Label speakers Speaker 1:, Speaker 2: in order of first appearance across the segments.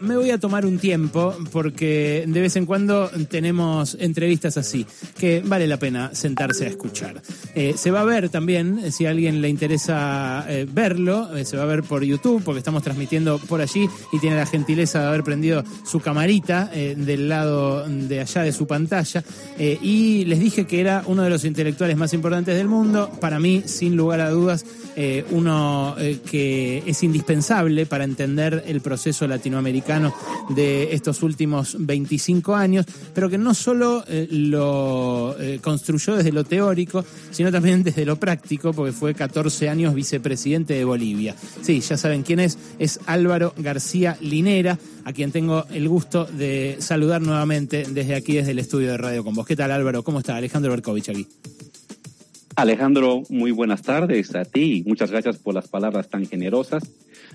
Speaker 1: Me voy a tomar un tiempo porque de vez en cuando tenemos entrevistas así, que vale la pena sentarse a escuchar. Eh, se va a ver también, eh, si a alguien le interesa eh, verlo, se va a ver por YouTube porque estamos transmitiendo por allí y tiene la gentileza de haber prendido su camarita del lado de allá de su pantalla. y les dije que era uno de los intelectuales más importantes del mundo, para mí, sin lugar a dudas, uno que es indispensable para entender el proceso latinoamericano de estos últimos 25 años, pero que no solo eh, lo eh, construyó desde lo teórico, sino también desde lo práctico, porque fue 14 años vicepresidente de Bolivia. Sí, ya saben quién es, es Álvaro García Linera, a quien tengo el gusto de saludar nuevamente desde aquí, desde el estudio de Radio Con Vos. ¿Qué tal Álvaro? ¿Cómo está? Alejandro Berkovich aquí.
Speaker 2: Alejandro, muy buenas tardes a ti. Muchas gracias por las palabras tan generosas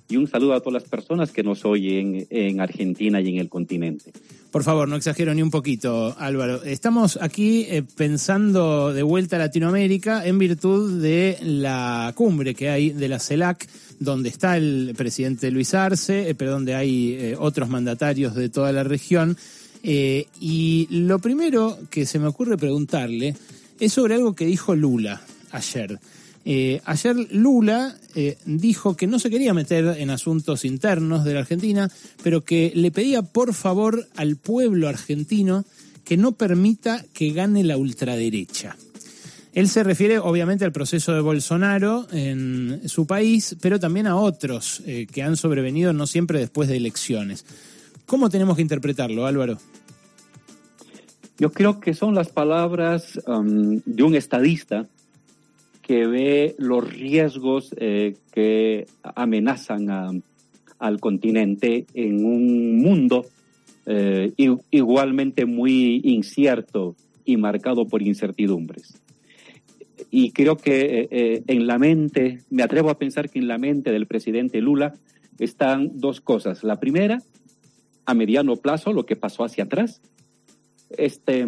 Speaker 2: y un saludo a todas las personas que nos oyen en Argentina y en el continente.
Speaker 1: Por favor, no exagero ni un poquito, Álvaro. Estamos aquí eh, pensando de vuelta a Latinoamérica en virtud de la cumbre que hay de la CELAC, donde está el presidente Luis Arce, eh, pero donde hay eh, otros mandatarios de toda la región. y lo primero que se me ocurre preguntarle es sobre algo que dijo Lula ayer. Eh, ayer Lula eh, dijo que no se quería meter en asuntos internos de la Argentina, pero que le pedía por favor al pueblo argentino que no permita que gane la ultraderecha. Él se refiere obviamente al proceso de Bolsonaro en su país, pero también a otros eh, que han sobrevenido no siempre después de elecciones. ¿Cómo tenemos que interpretarlo, Álvaro?
Speaker 2: Yo creo que son las palabras um, de un estadista que ve los riesgos eh, que amenazan al continente en un mundo eh, igualmente muy incierto y marcado por incertidumbres. Y creo que eh, en la mente, me atrevo a pensar que en la mente del presidente Lula están dos cosas. La primera, a mediano plazo, lo que pasó hacia atrás, este,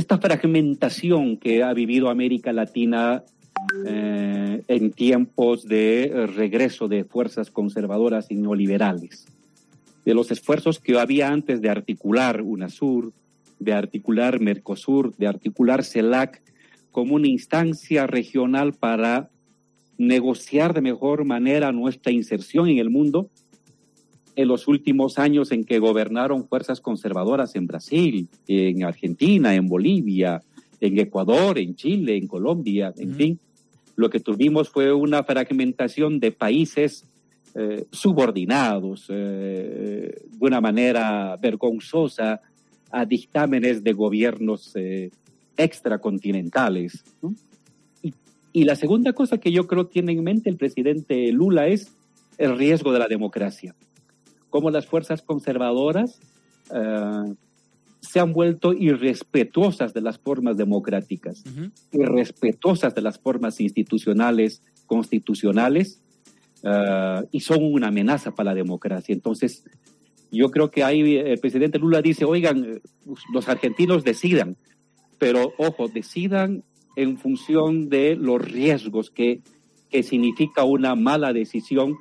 Speaker 2: esta fragmentación que ha vivido América Latina eh, en tiempos de regreso de fuerzas conservadoras y neoliberales, de los esfuerzos que había antes de articular UNASUR, de articular Mercosur, de articular CELAC como una instancia regional para negociar de mejor manera nuestra inserción en el mundo en los últimos años en que gobernaron fuerzas conservadoras en Brasil, en Argentina, en Bolivia, en Ecuador, en Chile, en Colombia, en fin, lo que tuvimos fue una fragmentación de países eh, subordinados eh, de una manera vergonzosa a dictámenes de gobiernos eh, extracontinentales. Y, y la segunda cosa que yo creo tiene en mente el presidente Lula es el riesgo de la democracia cómo las fuerzas conservadoras eh, se han vuelto irrespetuosas de las formas democráticas, irrespetuosas de las formas institucionales, constitucionales, eh, y son una amenaza para la democracia. Entonces, yo creo que ahí el presidente Lula dice, oigan, los argentinos decidan, pero ojo, decidan en función de los riesgos que, que significa una mala decisión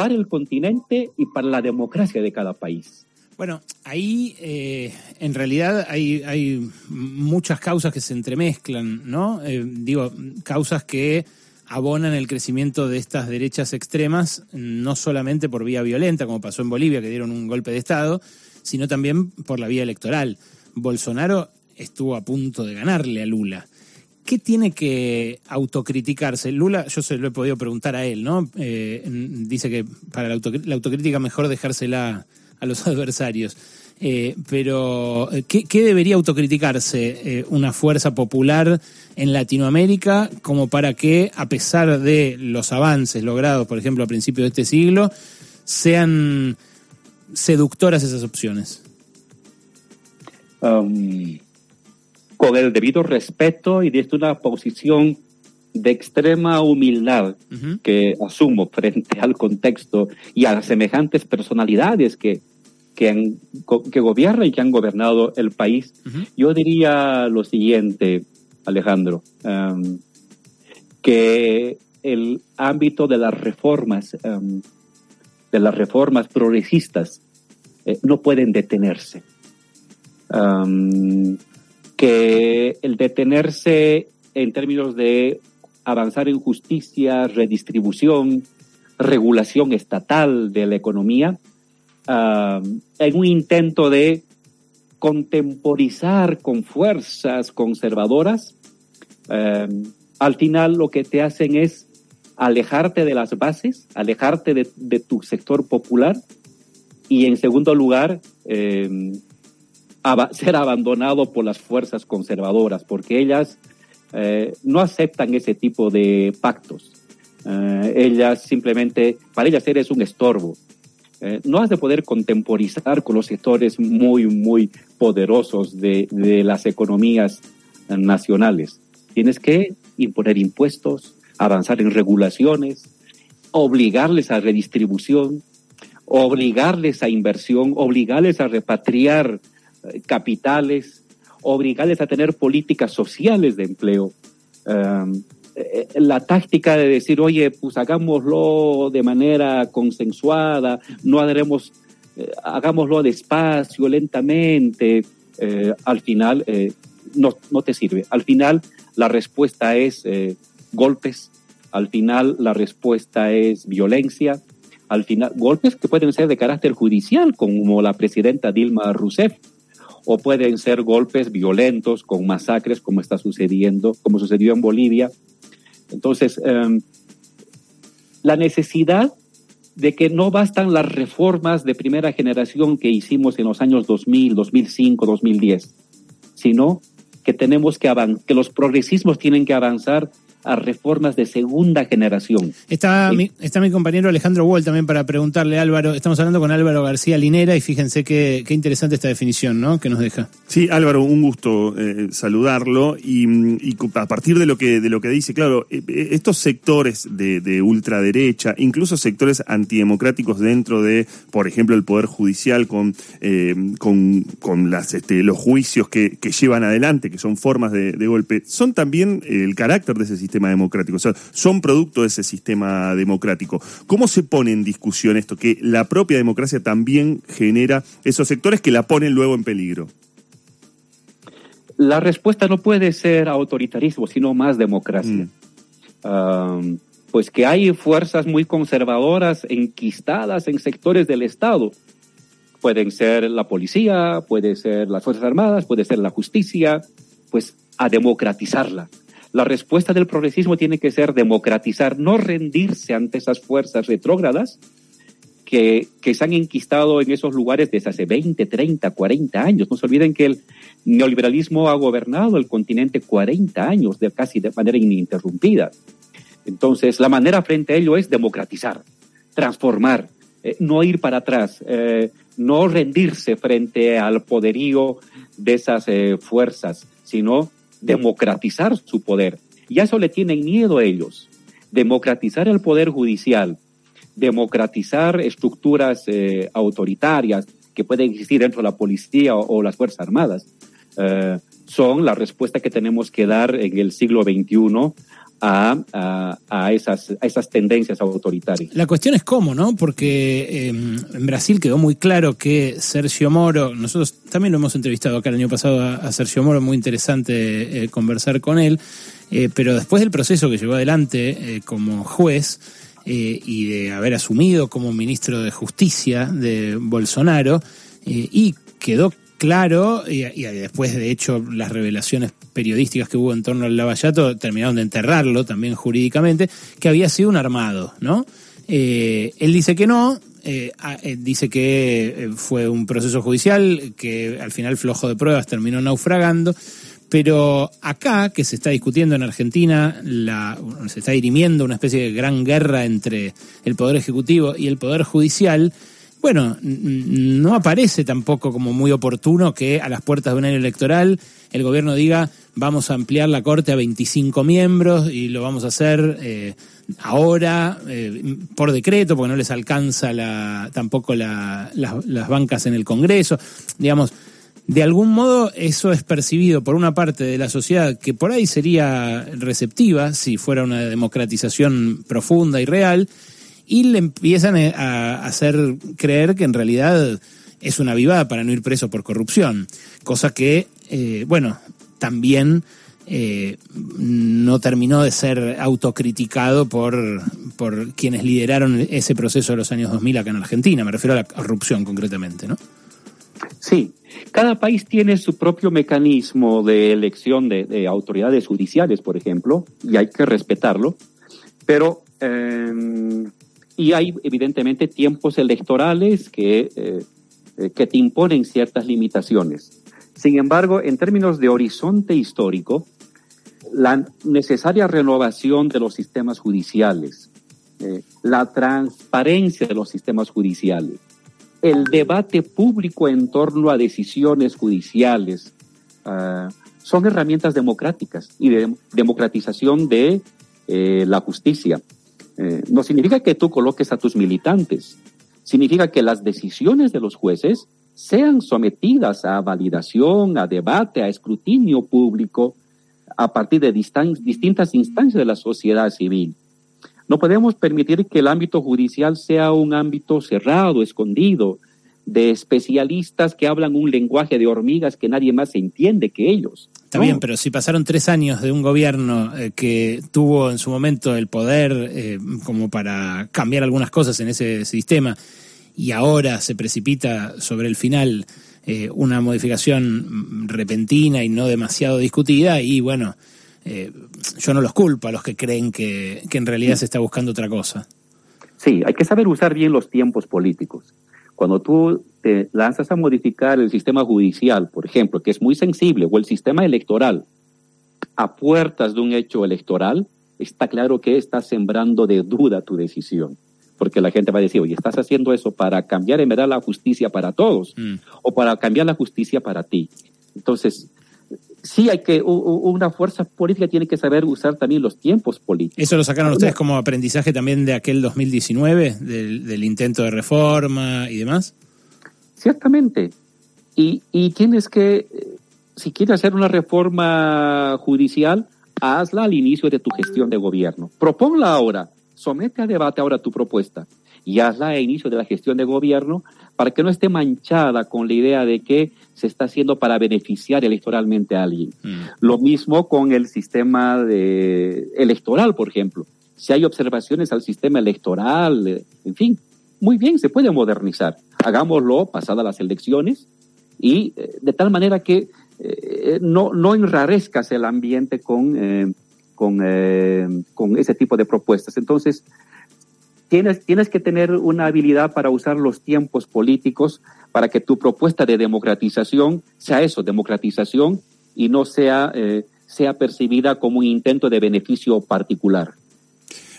Speaker 2: para el continente y para la democracia de cada país.
Speaker 1: Bueno, ahí eh, en realidad hay, muchas causas que se entremezclan, ¿no? Eh, digo, causas que abonan el crecimiento de estas derechas extremas, no solamente por vía violenta, como pasó en Bolivia, que dieron un golpe de Estado, sino también por la vía electoral. Bolsonaro estuvo a punto de ganarle a Lula. ¿Qué tiene que autocriticarse? Lula, yo se lo he podido preguntar a él, ¿no? Eh, dice que para la, autocrítica mejor dejársela a los adversarios. Eh, pero, ¿qué, debería autocriticarse eh, una fuerza popular en Latinoamérica como para que, a pesar de los avances logrados, por ejemplo, a principios de este siglo, sean seductoras esas opciones?
Speaker 2: Um, con el debido respeto y desde una posición de extrema humildad que asumo frente al contexto y a las semejantes personalidades que, que, que gobiernan y que han gobernado el país, yo diría lo siguiente, Alejandro, que el ámbito de las reformas de las reformas progresistas eh, no pueden detenerse. Que el detenerse en términos de avanzar en justicia, redistribución, regulación estatal de la economía, en un intento de contemporizar con fuerzas conservadoras, al final lo que te hacen es alejarte de las bases, alejarte de, tu sector popular y en segundo lugar, em, ser abandonado por las fuerzas conservadoras, porque ellas eh, no aceptan ese tipo de pactos. Eh, ellas simplemente, para ellas eres un estorbo. Eh, no has de poder contemporizar con los sectores muy, muy poderosos de, las economías nacionales. Tienes que imponer impuestos, avanzar en regulaciones, obligarles a redistribución, obligarles a inversión, obligarles a repatriar capitales, obligarles a tener políticas sociales de empleo. Um, eh, la táctica de decir, oye, pues hagámoslo de manera consensuada, no haremos, eh, hagámoslo despacio, lentamente, al final no, no, te sirve. Al final la respuesta es golpes, al final la respuesta es violencia, al final golpes que pueden ser de carácter judicial, como la presidenta Dilma Rousseff, o pueden ser golpes violentos con masacres, como está sucediendo, como sucedió en Bolivia. Entonces, em, la necesidad de que no bastan las reformas de primera generación que hicimos en los años 2000, 2005, 2010, sino que tenemos que que los progresismos tienen que avanzar a reformas de segunda generación.
Speaker 1: Está, mi, está mi compañero Alejandro Wall también para preguntarle, Álvaro, estamos hablando con Álvaro García Linera y fíjense qué, qué interesante esta definición ¿no? que nos deja.
Speaker 3: Sí, Álvaro, un gusto eh, saludarlo y, a partir de lo que, de lo que dice, claro, eh, eh, estos sectores de, ultraderecha, incluso sectores antidemocráticos dentro de, por ejemplo, el Poder Judicial con, con, con las, este, los juicios que, que, llevan adelante, que son formas de, de golpe, son también el carácter de ese sistema sistema democrático, o sea, son producto de ese sistema democrático. ¿Cómo se pone en discusión esto? Que la propia democracia también genera esos sectores que la ponen luego en peligro.
Speaker 2: La respuesta no puede ser autoritarismo, sino más democracia. Mm. pues que hay fuerzas muy conservadoras enquistadas en sectores del Estado. Pueden ser la policía, puede ser las Fuerzas Armadas, puede ser la justicia, pues a democratizarla. La respuesta del progresismo tiene que ser democratizar, no rendirse ante esas fuerzas retrógradas que, que, se han enquistado en esos lugares desde hace 20, 30, 40 años. No se olviden que el neoliberalismo ha gobernado el continente 40 años, de, casi de manera ininterrumpida. Entonces, la manera frente a ello es democratizar, transformar, eh, no ir para atrás, eh, no rendirse frente al poderío de esas eh, fuerzas, sino democratizar su poder. Y a eso le tienen miedo a ellos. Democratizar el poder judicial, democratizar estructuras eh, autoritarias que pueden existir dentro de la policía o, las Fuerzas Armadas, eh, son la respuesta que tenemos que dar en el siglo XXI a, a, esas, a esas tendencias autoritarias.
Speaker 1: La cuestión es cómo, ¿no? Porque em, en Brasil quedó muy claro que Sergio Moro, nosotros también lo hemos entrevistado acá el año pasado a, Sergio Moro, muy interesante eh, conversar con él, eh, pero después del proceso que llevó adelante eh, como juez y de haber asumido como ministro de Justicia de Bolsonaro, y quedó claro, y, después de hecho las revelaciones periodísticas que hubo en torno al Lavallato terminaron de enterrarlo también jurídicamente, que había sido un armado, ¿no? Eh, él dice que no, eh, eh, dice que fue un proceso judicial, que al final flojo de pruebas terminó naufragando, pero acá, que se está discutiendo en Argentina, la, se está dirimiendo una especie de gran guerra entre el Poder Ejecutivo y el Poder Judicial, bueno, no aparece tampoco como muy oportuno que a las puertas de un año electoral el gobierno diga vamos a ampliar la Corte a 25 miembros y lo vamos a hacer eh, ahora eh, por decreto porque no les alcanza la, tampoco las bancas en el Congreso. Digamos, de algún modo eso es percibido por una parte de la sociedad que por ahí sería receptiva si fuera una democratización profunda y real y le empiezan a hacer creer que en realidad es una vivada para no ir preso por corrupción, cosa que, eh, bueno, también eh, no terminó de ser autocriticado por, por quienes lideraron ese proceso de los años 2000 acá en Argentina, me refiero a la corrupción concretamente, ¿no?
Speaker 2: Sí, cada país tiene su propio mecanismo de elección de, autoridades judiciales, por ejemplo, y hay que respetarlo, pero... Eh, y hay evidentemente tiempos electorales que eh, que te imponen ciertas limitaciones. Sin embargo, en términos de horizonte histórico, la necesaria renovación de los sistemas judiciales, eh, la transparencia de los sistemas judiciales, el debate público en torno a decisiones judiciales, ah, son herramientas democráticas y de democratización de eh, la justicia. No significa que tú coloques a tus militantes, significa que las decisiones de los jueces sean sometidas a validación, a debate, a escrutinio público a partir de distintas instancias de la sociedad civil. No podemos permitir que el ámbito judicial sea un ámbito cerrado, escondido, de especialistas que hablan un lenguaje de hormigas que nadie más entiende que ellos.
Speaker 1: Está bien, pero si pasaron tres años de un gobierno eh, que tuvo en su momento el poder eh, como para cambiar algunas cosas en ese sistema y ahora se precipita sobre el final eh, una modificación repentina y no demasiado discutida y bueno, yo no los culpo a los que creen que, que en realidad se está buscando otra cosa.
Speaker 2: Sí, hay que saber usar bien los tiempos políticos. Cuando tú te lanzas a modificar el sistema judicial, por ejemplo, que es muy sensible, o el sistema electoral, a puertas de un hecho electoral, está claro que estás sembrando de duda tu decisión. Porque la gente va a decir, oye, estás haciendo eso para cambiar en verdad la justicia para todos mm. o para cambiar la justicia para ti. Entonces, sí hay que, una fuerza política tiene que saber usar también los tiempos políticos.
Speaker 1: ¿Eso lo sacaron ustedes como aprendizaje también de aquel 2019, del, del intento de reforma y demás?
Speaker 2: Ciertamente. Y, y tienes que, si quieres hacer una reforma judicial, hazla al inicio de tu gestión de gobierno. Proponla ahora, somete a debate ahora tu propuesta y hazla al inicio de la gestión de gobierno para que no esté manchada con la idea de que se está haciendo para beneficiar electoralmente a alguien. Mm. Lo mismo con el sistema de, electoral, por ejemplo. Si hay observaciones al sistema electoral, eh, en fin, muy bien, se puede modernizar. Hagámoslo pasadas las elecciones y eh, de tal manera que eh, no, no enrarezcas el ambiente con, con, con ese tipo de propuestas. Entonces, tienes, tienes que tener una habilidad para usar los tiempos políticos para que tu propuesta de democratización sea eso, democratización, y no sea, eh, sea percibida como un intento de beneficio particular.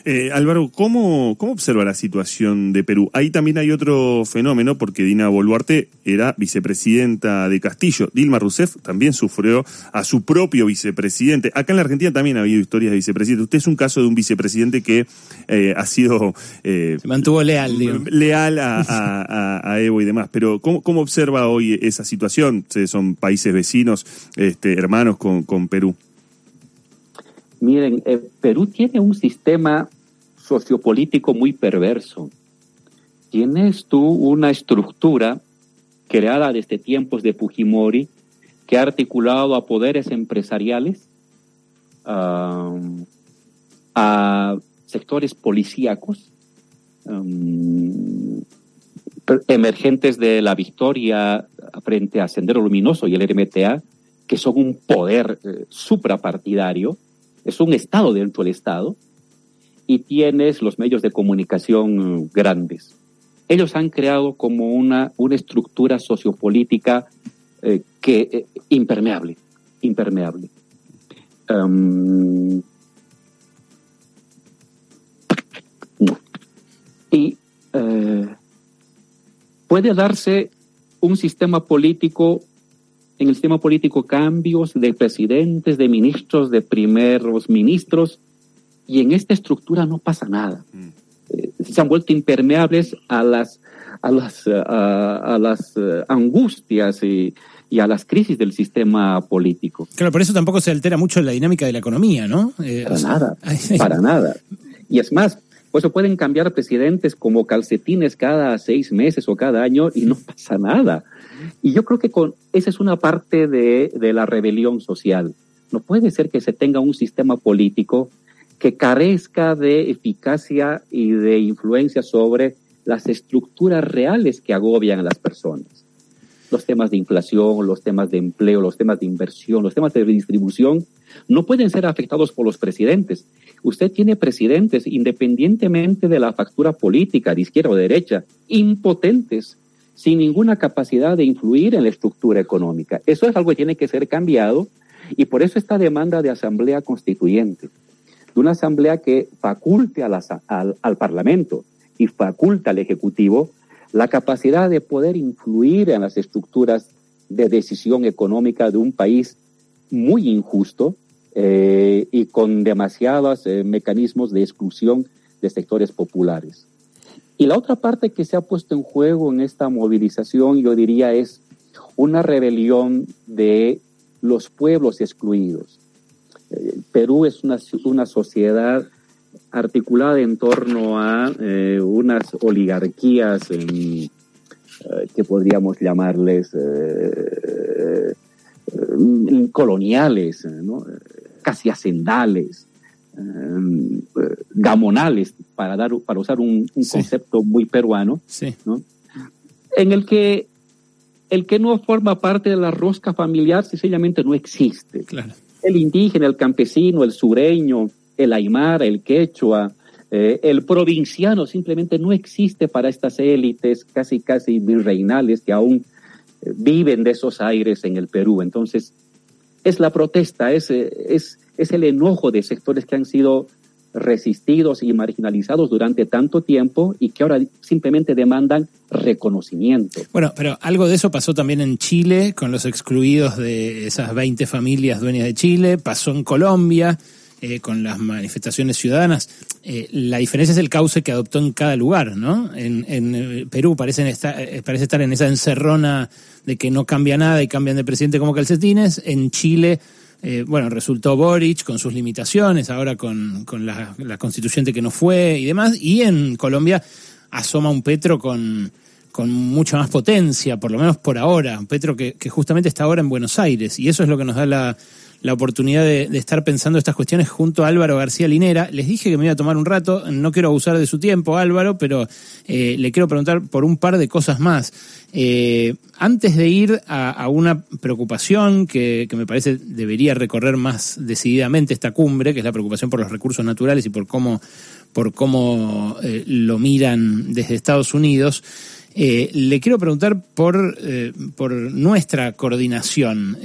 Speaker 3: Eh, Álvaro, ¿cómo, ¿cómo observa la situación de Perú? Ahí también hay otro fenómeno, porque Dina Boluarte era vicepresidenta de Castillo. Dilma Rousseff también sufrió a su propio vicepresidente. Acá en la Argentina también ha habido historias de vicepresidente. Usted es un caso de un vicepresidente que eh, ha sido...
Speaker 1: Eh, Se mantuvo leal,
Speaker 3: Leal a, Evo y demás. Pero ¿cómo, ¿cómo, observa hoy esa situación? Son países vecinos, este, hermanos con, con Perú.
Speaker 2: Miren, eh, Perú tiene un sistema sociopolítico muy perverso. Tienes tú una estructura creada desde tiempos de Fujimori que ha articulado a poderes empresariales, a sectores policíacos, emergentes de la victoria frente a Sendero Luminoso y el RMTA, que son un poder eh, suprapartidario, es un Estado dentro del Estado, y tienes los medios de comunicación grandes. Ellos han creado como una, una estructura sociopolítica eh, que eh, impermeable, impermeable. Um, y eh, puede darse un sistema político en el sistema político cambios de presidentes, de ministros, de primeros ministros, y en esta estructura no pasa nada. Mm. Eh, se han vuelto impermeables a las, a las, a, las eh, angustias y, y, a las crisis del sistema político.
Speaker 1: Claro, por eso tampoco se altera mucho la dinámica de la economía, ¿no?
Speaker 2: Eh, para nada, para nada. Y es más, Pues se pueden cambiar presidentes como calcetines cada seis meses o cada año y no pasa nada. Y yo creo que con, esa es una parte de, de la rebelión social. No puede ser que se tenga un sistema político que carezca de eficacia y de influencia sobre las estructuras reales que agobian a las personas. Los temas de inflación, los temas de empleo, los temas de inversión, los temas de redistribución, no pueden ser afectados por los presidentes. Usted tiene presidentes, independientemente de la factura política, de izquierda o de derecha, impotentes, sin ninguna capacidad de influir en la estructura económica. Eso es algo que tiene que ser cambiado y por eso esta demanda de asamblea constituyente, de una asamblea que faculte al, al Parlamento y faculta al Ejecutivo la capacidad de poder influir en las estructuras de decisión económica de un país muy injusto eh, y con demasiados eh, mecanismos de exclusión de sectores populares. Y la otra parte que se ha puesto en juego en esta movilización, yo diría, es una rebelión de los pueblos excluidos. Eh, Perú es una, una, sociedad articulada en torno a unas oligarquías eh, que podríamos llamarles coloniales, ¿no? Casi hacendales, gamonales, para, dar, para usar un, un sí. concepto muy peruano,
Speaker 1: sí.
Speaker 2: ¿no? en el que el que no forma parte de la rosca familiar sencillamente no existe.
Speaker 1: Claro.
Speaker 2: El indígena, el campesino, el sureño, el aymara, el quechua, eh, el provinciano simplemente no existe para estas élites casi, casi virreinales que aún eh, viven de esos aires en el Perú. Entonces, es la protesta, es, es, es el enojo de sectores que han sido resistidos y marginalizados durante tanto tiempo y que ahora simplemente demandan reconocimiento.
Speaker 1: Bueno, pero algo de eso pasó también en Chile con los excluidos de esas 20 familias dueñas de Chile, pasó en Colombia. Eh, con las manifestaciones ciudadanas. Eh, la diferencia es el cauce que adoptó en cada lugar, ¿no? En, en Perú parecen estar, eh, parece estar en esa encerrona de que no cambia nada y cambian de presidente como calcetines. En Chile eh, bueno, resultó Boric con sus limitaciones, ahora con, la, constituyente que no fue y demás, y en Colombia asoma un Petro con, mucha más potencia, por lo menos por ahora, un Petro que justamente está ahora en Buenos Aires, y eso es lo que nos da la, la oportunidad de, estar pensando estas cuestiones junto a Álvaro García Linera. Les dije que me iba a tomar un rato, no quiero abusar de su tiempo, Álvaro, pero eh, le quiero preguntar por un par de cosas más. Eh, antes de ir a, una preocupación que, que, me parece debería recorrer más decididamente esta cumbre, que es la preocupación por los recursos naturales y por cómo, por cómo eh, lo miran desde Estados Unidos, le quiero preguntar por, por nuestra coordinación.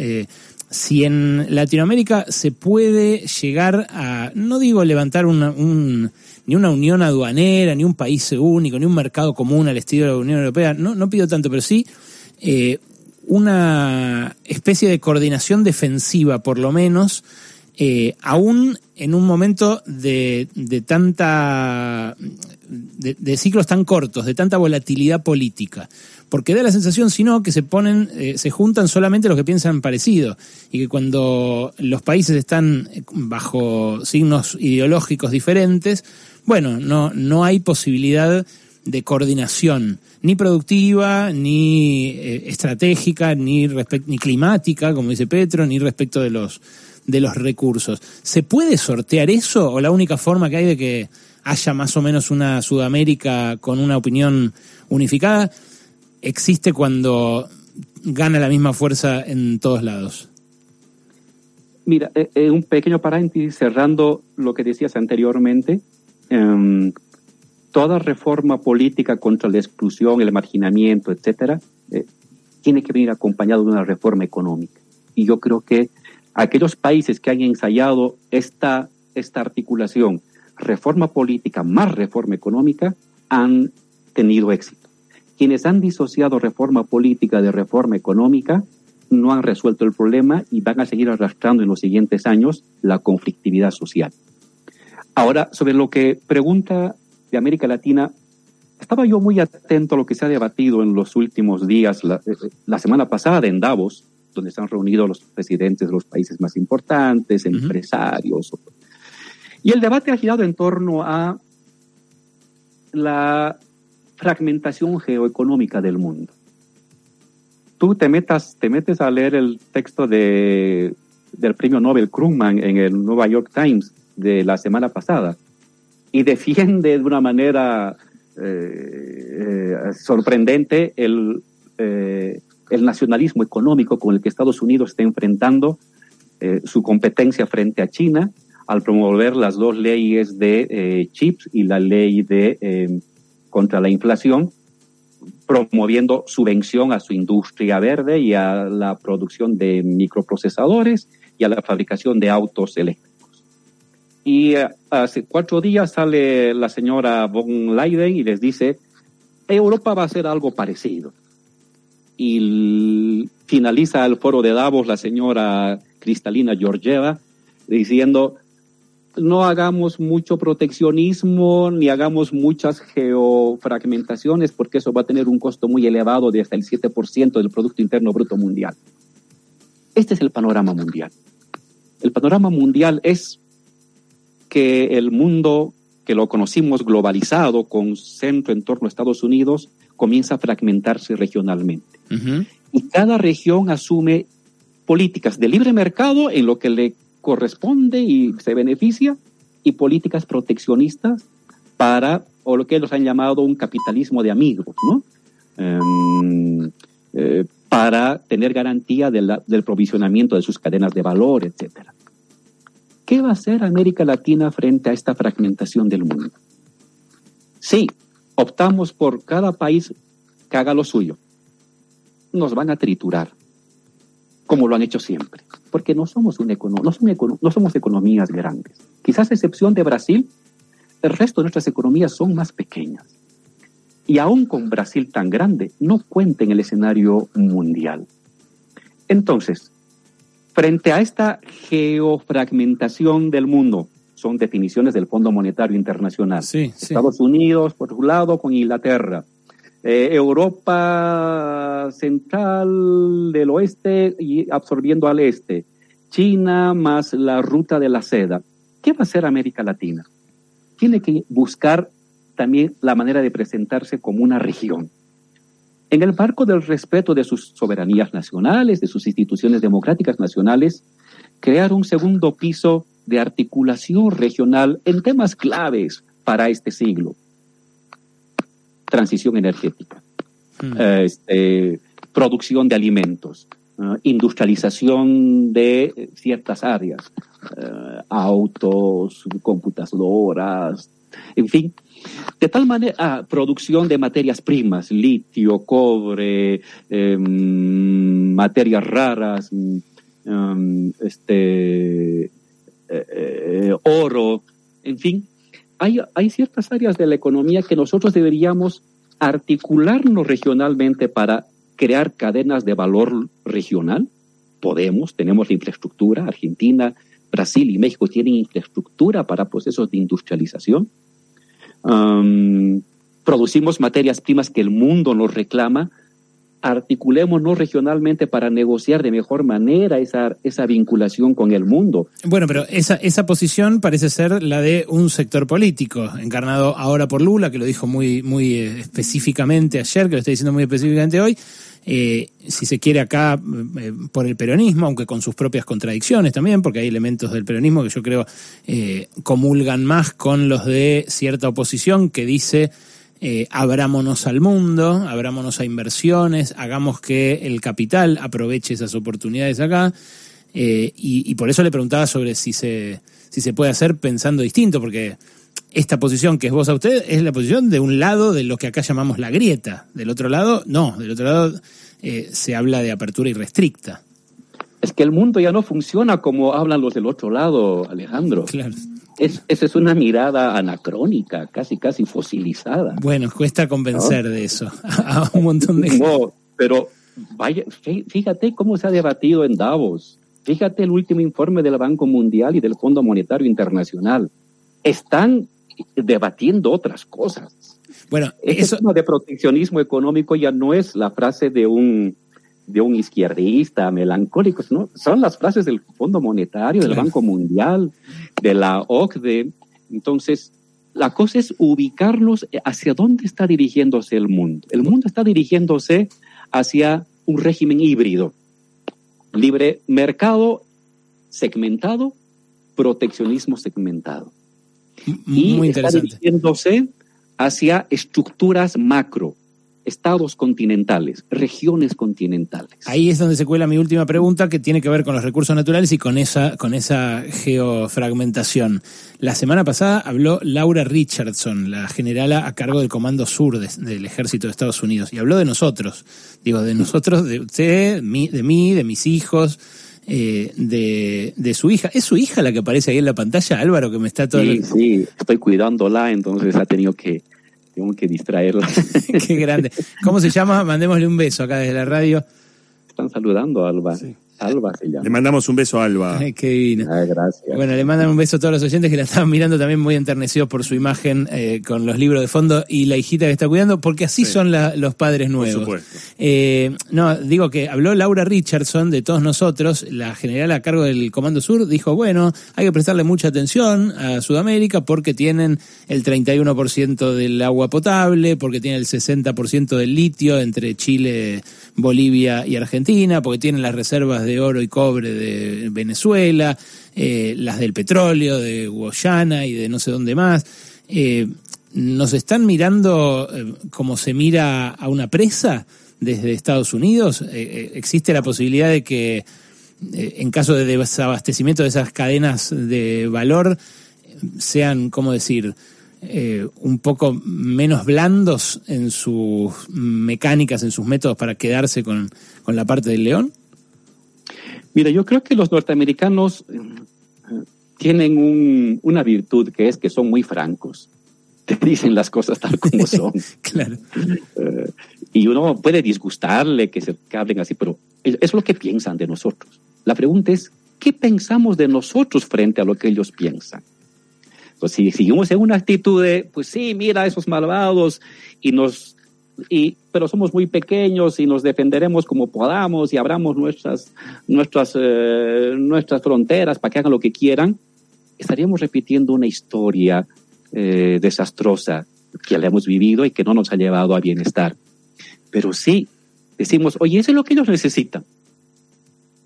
Speaker 1: Si en Latinoamérica se puede llegar a, no digo levantar una, un, ni una unión aduanera, ni un país único, ni un mercado común al estilo de la Unión Europea, no, no pido tanto, pero sí eh, una especie de coordinación defensiva, por lo menos, eh, aún en un momento de, de tanta, de, de, ciclos tan cortos, de tanta volatilidad política. Porque da la sensación, si no, que se ponen, eh, se juntan solamente los que piensan parecido. Y que cuando los países están bajo signos ideológicos diferentes, bueno, no, no hay posibilidad de coordinación, ni productiva, ni eh, estratégica, ni, ni climática, como dice Petro, ni respecto de los, de los recursos. ¿Se puede sortear eso o la única forma que hay de que haya más o menos una Sudamérica con una opinión unificada existe cuando gana la misma fuerza en todos lados?
Speaker 2: Mira, eh, un pequeño paréntesis cerrando lo que decías anteriormente. Um, toda reforma política contra la exclusión, el marginamiento, etcétera, eh, tiene que venir acompañado de una reforma económica. Y yo creo que aquellos países que han ensayado esta, esta articulación, reforma política más reforma económica, han tenido éxito. Quienes han disociado reforma política de reforma económica no han resuelto el problema y van a seguir arrastrando en los siguientes años la conflictividad social. Ahora, sobre lo que pregunta de América Latina, estaba yo muy atento a lo que se ha debatido en los últimos días, la, la semana pasada en Davos, donde se han reunido los presidentes de los países más importantes, empresarios. Uh -huh. Y el debate ha girado en torno a la fragmentación geoeconómica del mundo. Tú te, metas, te metes a leer el texto de, del premio Nobel Krugman en el New York Times de la semana pasada y defiende de una manera eh, eh, sorprendente el, eh, el nacionalismo económico con el que Estados Unidos está enfrentando su competencia frente a China al promover las dos leyes de chips y la ley de contra la inflación, promoviendo subvención a su industria verde y a la producción de microprocesadores y a la fabricación de autos eléctricos. Y eh, hace cuatro días sale la señora von Leiden y les dice, Europa va a hacer algo parecido. Y finaliza el foro de Davos la señora Cristalina Georgieva diciendo, no hagamos mucho proteccionismo ni hagamos muchas geofragmentaciones porque eso va a tener un costo muy elevado de hasta el 7% del Producto Interno Bruto Mundial. Este es el panorama mundial. El panorama mundial es que el mundo que lo conocimos globalizado con centro en torno a Estados Unidos comienza a fragmentarse regionalmente. Y cada región asume políticas de libre mercado en lo que le corresponde y se beneficia y políticas proteccionistas para, o lo que ellos han llamado un capitalismo de amigos, ¿no? Em, eh, para tener garantía del provisionamiento de sus cadenas de valor, etcétera. ¿Qué va a hacer América Latina frente a esta fragmentación del mundo? Sí, optamos por cada país que haga lo suyo. Nos van a triturar, como lo han hecho siempre, porque no somos, un no, son no somos economías grandes. Quizás a excepción de Brasil, el resto de nuestras economías son más pequeñas. Y aún con Brasil tan grande, no cuenta en el escenario mundial. Entonces, Frente a esta geofragmentación del mundo, son definiciones del Fondo Monetario Internacional. Estados Unidos, por un lado, con Inglaterra. Eh, Europa central del oeste y absorbiendo al este. China más la ruta de la seda. ¿Qué va a hacer América Latina? Tiene que buscar también la manera de presentarse como una región en el marco del respeto de sus soberanías nacionales, de sus instituciones democráticas nacionales, crear un segundo piso de articulación regional en temas claves para este siglo. Transición energética, hmm. este, producción de alimentos, uh, industrialización de ciertas áreas, uh, autos, computadoras, en fin, de tal manera, ah, producción de materias primas, litio, cobre, em, materias raras, em, este, eh, eh, oro, en fin, hay, hay ciertas áreas de la economía que nosotros deberíamos articularnos regionalmente para crear cadenas de valor regional. Podemos, tenemos la infraestructura, Argentina, Brasil y México tienen infraestructura para procesos de industrialización producimos materias primas que el mundo nos reclama, articulémonos regionalmente para negociar de mejor manera esa, esa vinculación con el mundo.
Speaker 1: Bueno, pero esa, esa posición parece ser la de un sector político, encarnado ahora por Lula, que lo dijo muy, muy eh, específicamente ayer, que lo está diciendo muy específicamente hoy, eh, si se quiere acá eh, por el peronismo, aunque con sus propias contradicciones también, porque hay elementos del peronismo que yo creo comulgan más con los de cierta oposición que dice abrámonos al mundo, abrámonos a inversiones, hagamos que el capital aproveche esas oportunidades acá. Y, y, por eso le preguntaba sobre si se, si se puede hacer pensando distinto, porque esta posición que es vos a usted es la posición de un lado de lo que acá llamamos la grieta. Del otro lado, no. Del otro lado eh, se habla de apertura irrestricta.
Speaker 2: Es que el mundo ya no funciona como hablan los del otro lado, Alejandro. Claro. Es, esa es una mirada anacrónica, casi, casi fosilizada.
Speaker 1: Bueno, cuesta convencer de eso a un montón de
Speaker 2: No, pero vaya, fíjate cómo se ha debatido en Davos. Fíjate el último informe del Banco Mundial y del Fondo Monetario Internacional. Están debatiendo otras cosas. Bueno, eso de proteccionismo económico ya no es la frase de un de un izquierdista melancólico, ¿no? Son las frases del Fondo Monetario, del Banco Mundial, de la OCDE. Entonces, la cosa es ubicarnos hacia dónde está dirigiéndose el mundo. El mundo está dirigiéndose hacia un régimen híbrido, libre mercado segmentado, proteccionismo segmentado.
Speaker 1: Muy
Speaker 2: y está dirigiéndose hacia estructuras macro, estados continentales, regiones continentales.
Speaker 1: Ahí es donde se cuela mi última pregunta, que tiene que ver con los recursos naturales y con esa, con esa geofragmentación. La semana pasada habló Laura Richardson, la generala a cargo del Comando Sur del Ejército de Estados Unidos, y habló de nosotros. Digo, de nosotros, de usted, de mí, de mis hijos. Eh, de, de, su hija. ¿Es su hija la que aparece ahí en la pantalla, Álvaro, que me está todo...
Speaker 2: Sí, sí, estoy cuidándola, entonces ha tenido que tengo que distraerla.
Speaker 1: Qué grande. ¿Cómo se llama? Mandémosle un beso acá desde la radio.
Speaker 2: Están saludando, Alba. Sí. Alba se llama.
Speaker 3: Le mandamos un beso a Alba.
Speaker 1: Ay, qué divino.
Speaker 2: Ay, gracias.
Speaker 1: Bueno, le mandan un beso a todos los oyentes que la estaban mirando también muy enternecidos por su imagen eh, con los libros de fondo y la hijita que está cuidando, porque así sí. son la, los padres nuevos.
Speaker 3: Por supuesto.
Speaker 1: Eh, no, digo que habló Laura Richardson de todos nosotros, la general a cargo del Comando Sur, dijo, bueno, hay que prestarle mucha atención a Sudamérica porque tienen el 31% del agua potable, porque tienen el 60% del litio entre Chile, Bolivia y Argentina, porque tienen las reservas de oro y cobre de Venezuela, eh, las del petróleo de Guyana y de no sé dónde más. Eh, ¿Nos están mirando eh, como se mira a una presa desde Estados Unidos? ¿Existe la posibilidad de que en caso de desabastecimiento de esas cadenas de valor sean, ¿cómo decir?, un poco menos blandos en sus mecánicas, en sus métodos para quedarse con la parte del león?
Speaker 2: Mira, yo creo que los norteamericanos tienen un, una virtud que es que son muy francos. Te dicen las cosas tal como son.
Speaker 1: claro.
Speaker 2: Uh, y uno puede disgustarle que, se, que hablen así, pero es, lo que piensan de nosotros. La pregunta es, ¿qué pensamos de nosotros frente a lo que ellos piensan? Pues si seguimos en una actitud de, pues sí, mira esos malvados y nos, y, pero somos muy pequeños y nos defenderemos como podamos y abramos nuestras, nuestras, eh, nuestras fronteras para que hagan lo que quieran, estaríamos repitiendo una historia eh, desastrosa que la hemos vivido y que no nos ha llevado a bienestar. Pero sí, decimos, oye, eso es lo que ellos necesitan.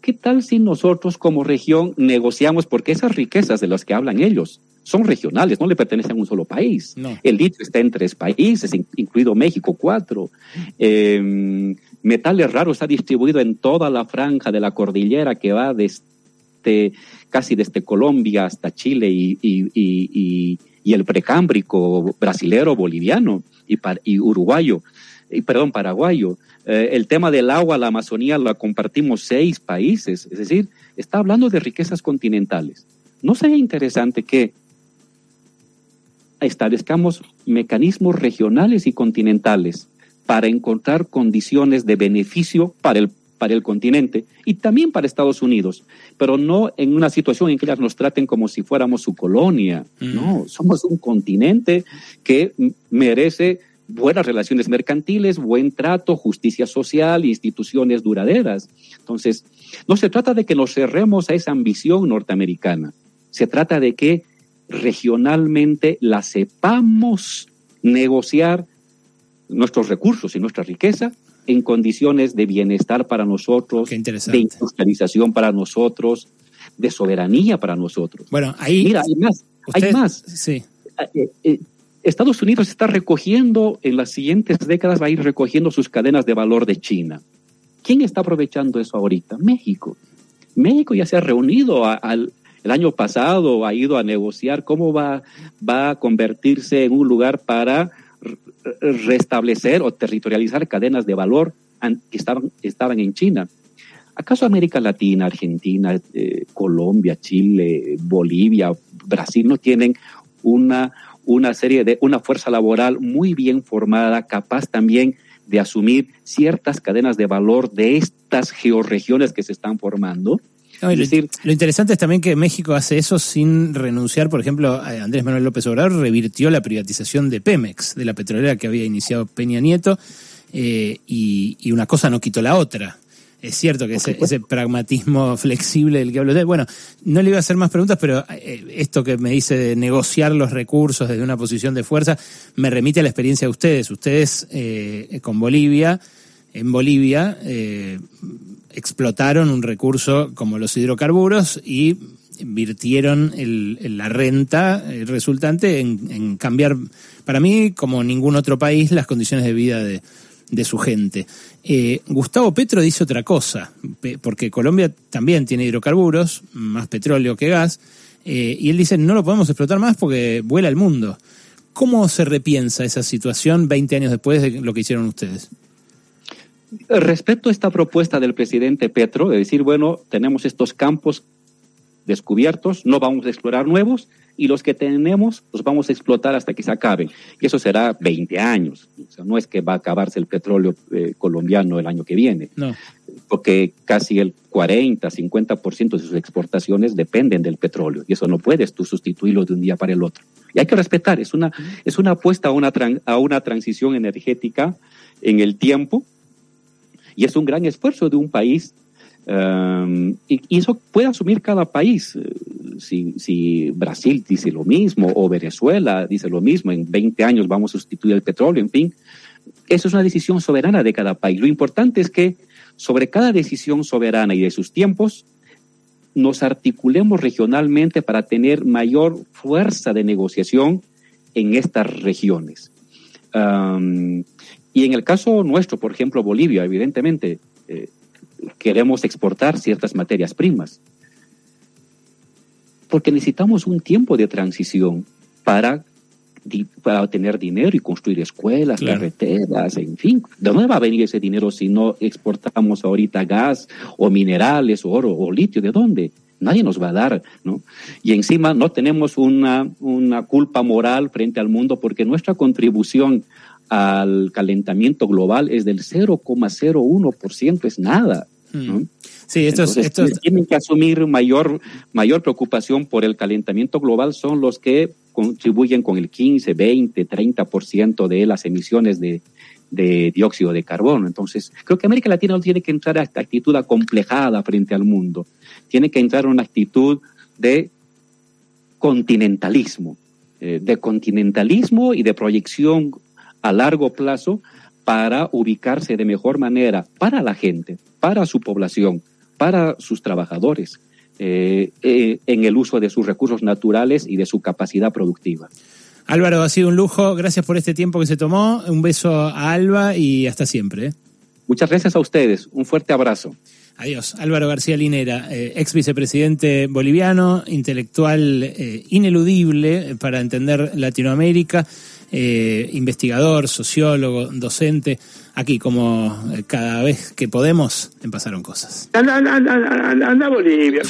Speaker 2: ¿Qué tal si nosotros como región negociamos? Porque esas riquezas de las que hablan ellos son regionales, no le pertenecen a un solo país.
Speaker 1: No.
Speaker 2: El litio está en tres países, incluido México, cuatro. Eh, metales raros está distribuido en toda la franja de la cordillera que va desde casi desde Colombia hasta Chile y, y, y, y el precámbrico brasilero, boliviano y, uruguayo, y, perdón, paraguayo. Eh, el tema del agua, la Amazonía, la compartimos seis países, es decir, está hablando de riquezas continentales. ¿No sería interesante que establezcamos mecanismos regionales y continentales para encontrar condiciones de beneficio para el, para el continente y también para Estados Unidos, pero no en una situación en que ellas nos traten como si fuéramos su colonia. Mm. No, somos un continente que merece buenas relaciones mercantiles, buen trato, justicia social, instituciones duraderas. Entonces, no se trata de que nos cerremos a esa ambición norteamericana, se trata de que regionalmente la sepamos negociar nuestros recursos y nuestra riqueza en condiciones de bienestar para nosotros, de industrialización para nosotros, de soberanía para nosotros.
Speaker 1: Bueno, ahí.
Speaker 2: Mira, hay más.
Speaker 1: Usted,
Speaker 2: hay más.
Speaker 1: Sí.
Speaker 2: Eh, eh, Estados Unidos está recogiendo, en las siguientes décadas va a ir recogiendo sus cadenas de valor de China. ¿Quién está aprovechando eso ahorita? México. México ya se ha reunido a, a, el año pasado, ha ido a negociar cómo va, va a convertirse en un lugar para restablecer o territorializar cadenas de valor que estaban, estaban en China. ¿Acaso América Latina, Argentina, eh, Colombia, Chile, Bolivia, Brasil no tienen una, una serie de, una fuerza laboral muy bien formada, capaz también de asumir ciertas cadenas de valor de estas georregiones que se están formando?
Speaker 1: No, lo, decir, lo, interesante es también que México hace eso sin renunciar. Por ejemplo, Andrés Manuel López Obrador revirtió la privatización de Pemex, de la petrolera que había iniciado Peña Nieto, eh, y, y, una cosa no quitó la otra. Es cierto que ese, ese, pragmatismo flexible del que hablo usted. Bueno, no le iba a hacer más preguntas, pero eh, esto que me dice de negociar los recursos desde una posición de fuerza me remite a la experiencia de ustedes. Ustedes eh, con Bolivia, en Bolivia, eh, explotaron un recurso como los hidrocarburos y invirtieron el, la renta resultante en, cambiar, para mí, como ningún otro país, las condiciones de vida de su gente. Eh, Gustavo Petro dice otra cosa, porque Colombia también tiene hidrocarburos, más petróleo que gas, eh, y él dice no lo podemos explotar más porque vuela el mundo. ¿Cómo se repiensa esa situación 20 años después de lo que hicieron ustedes?
Speaker 2: Respecto a esta propuesta del presidente Petro de decir, bueno, tenemos estos campos descubiertos, no vamos a explorar nuevos y los que tenemos los vamos a explotar hasta que se acaben. Y eso será 20 años. O sea, no es que va a acabarse el petróleo eh, colombiano el año que viene,
Speaker 1: no.
Speaker 2: porque casi el 40, 50% de sus exportaciones dependen del petróleo y eso no puedes tú sustituirlo de un día para el otro. Y hay que respetar, es una, es una apuesta a una, a una transición energética en el tiempo y es un gran esfuerzo de un país Um, y, eso puede asumir cada país. Si, si, Brasil dice lo mismo o Venezuela dice lo mismo, en 20 años vamos a sustituir el petróleo, en fin. Eso es una decisión soberana de cada país. Lo importante es que sobre cada decisión soberana y de sus tiempos, nos articulemos regionalmente para tener mayor fuerza de negociación en estas regiones. Um, y en el caso nuestro, por ejemplo, Bolivia, evidentemente, eh, queremos exportar ciertas materias primas. Porque necesitamos un tiempo de transición para, para obtener dinero y construir escuelas, claro. carreteras, en fin. ¿De dónde va a venir ese dinero si no exportamos ahorita gas o minerales, o oro o litio? ¿De dónde? Nadie nos va a dar, ¿no? Y encima no tenemos una, una culpa moral frente al mundo porque nuestra contribución al calentamiento global es del 0,01%, es nada. ¿no?
Speaker 1: Sí, estos,
Speaker 2: Entonces,
Speaker 1: estos...
Speaker 2: tienen que asumir mayor, mayor preocupación por el calentamiento global son los que contribuyen con el 15, 20, 30% de las emisiones de, de dióxido de carbono. Entonces, creo que América Latina no tiene que entrar a esta actitud acomplejada frente al mundo. Tiene que entrar a una actitud de continentalismo, eh, de continentalismo y de proyección a largo plazo para ubicarse de mejor manera para la gente, para su población, para sus trabajadores, eh, eh, en el uso de sus recursos naturales y de su capacidad productiva.
Speaker 1: Álvaro, ha sido un lujo. Gracias por este tiempo que se tomó. Un beso a Alba y hasta siempre. ¿eh?
Speaker 2: Muchas gracias a ustedes. Un fuerte abrazo.
Speaker 1: Adiós. Álvaro García Linera, eh, ex vicepresidente boliviano, intelectual eh, ineludible para entender Latinoamérica, eh, investigador, sociólogo, docente, aquí como cada vez que podemos en Pasaron Cosas.
Speaker 4: Anda, anda, anda, anda Bolivia.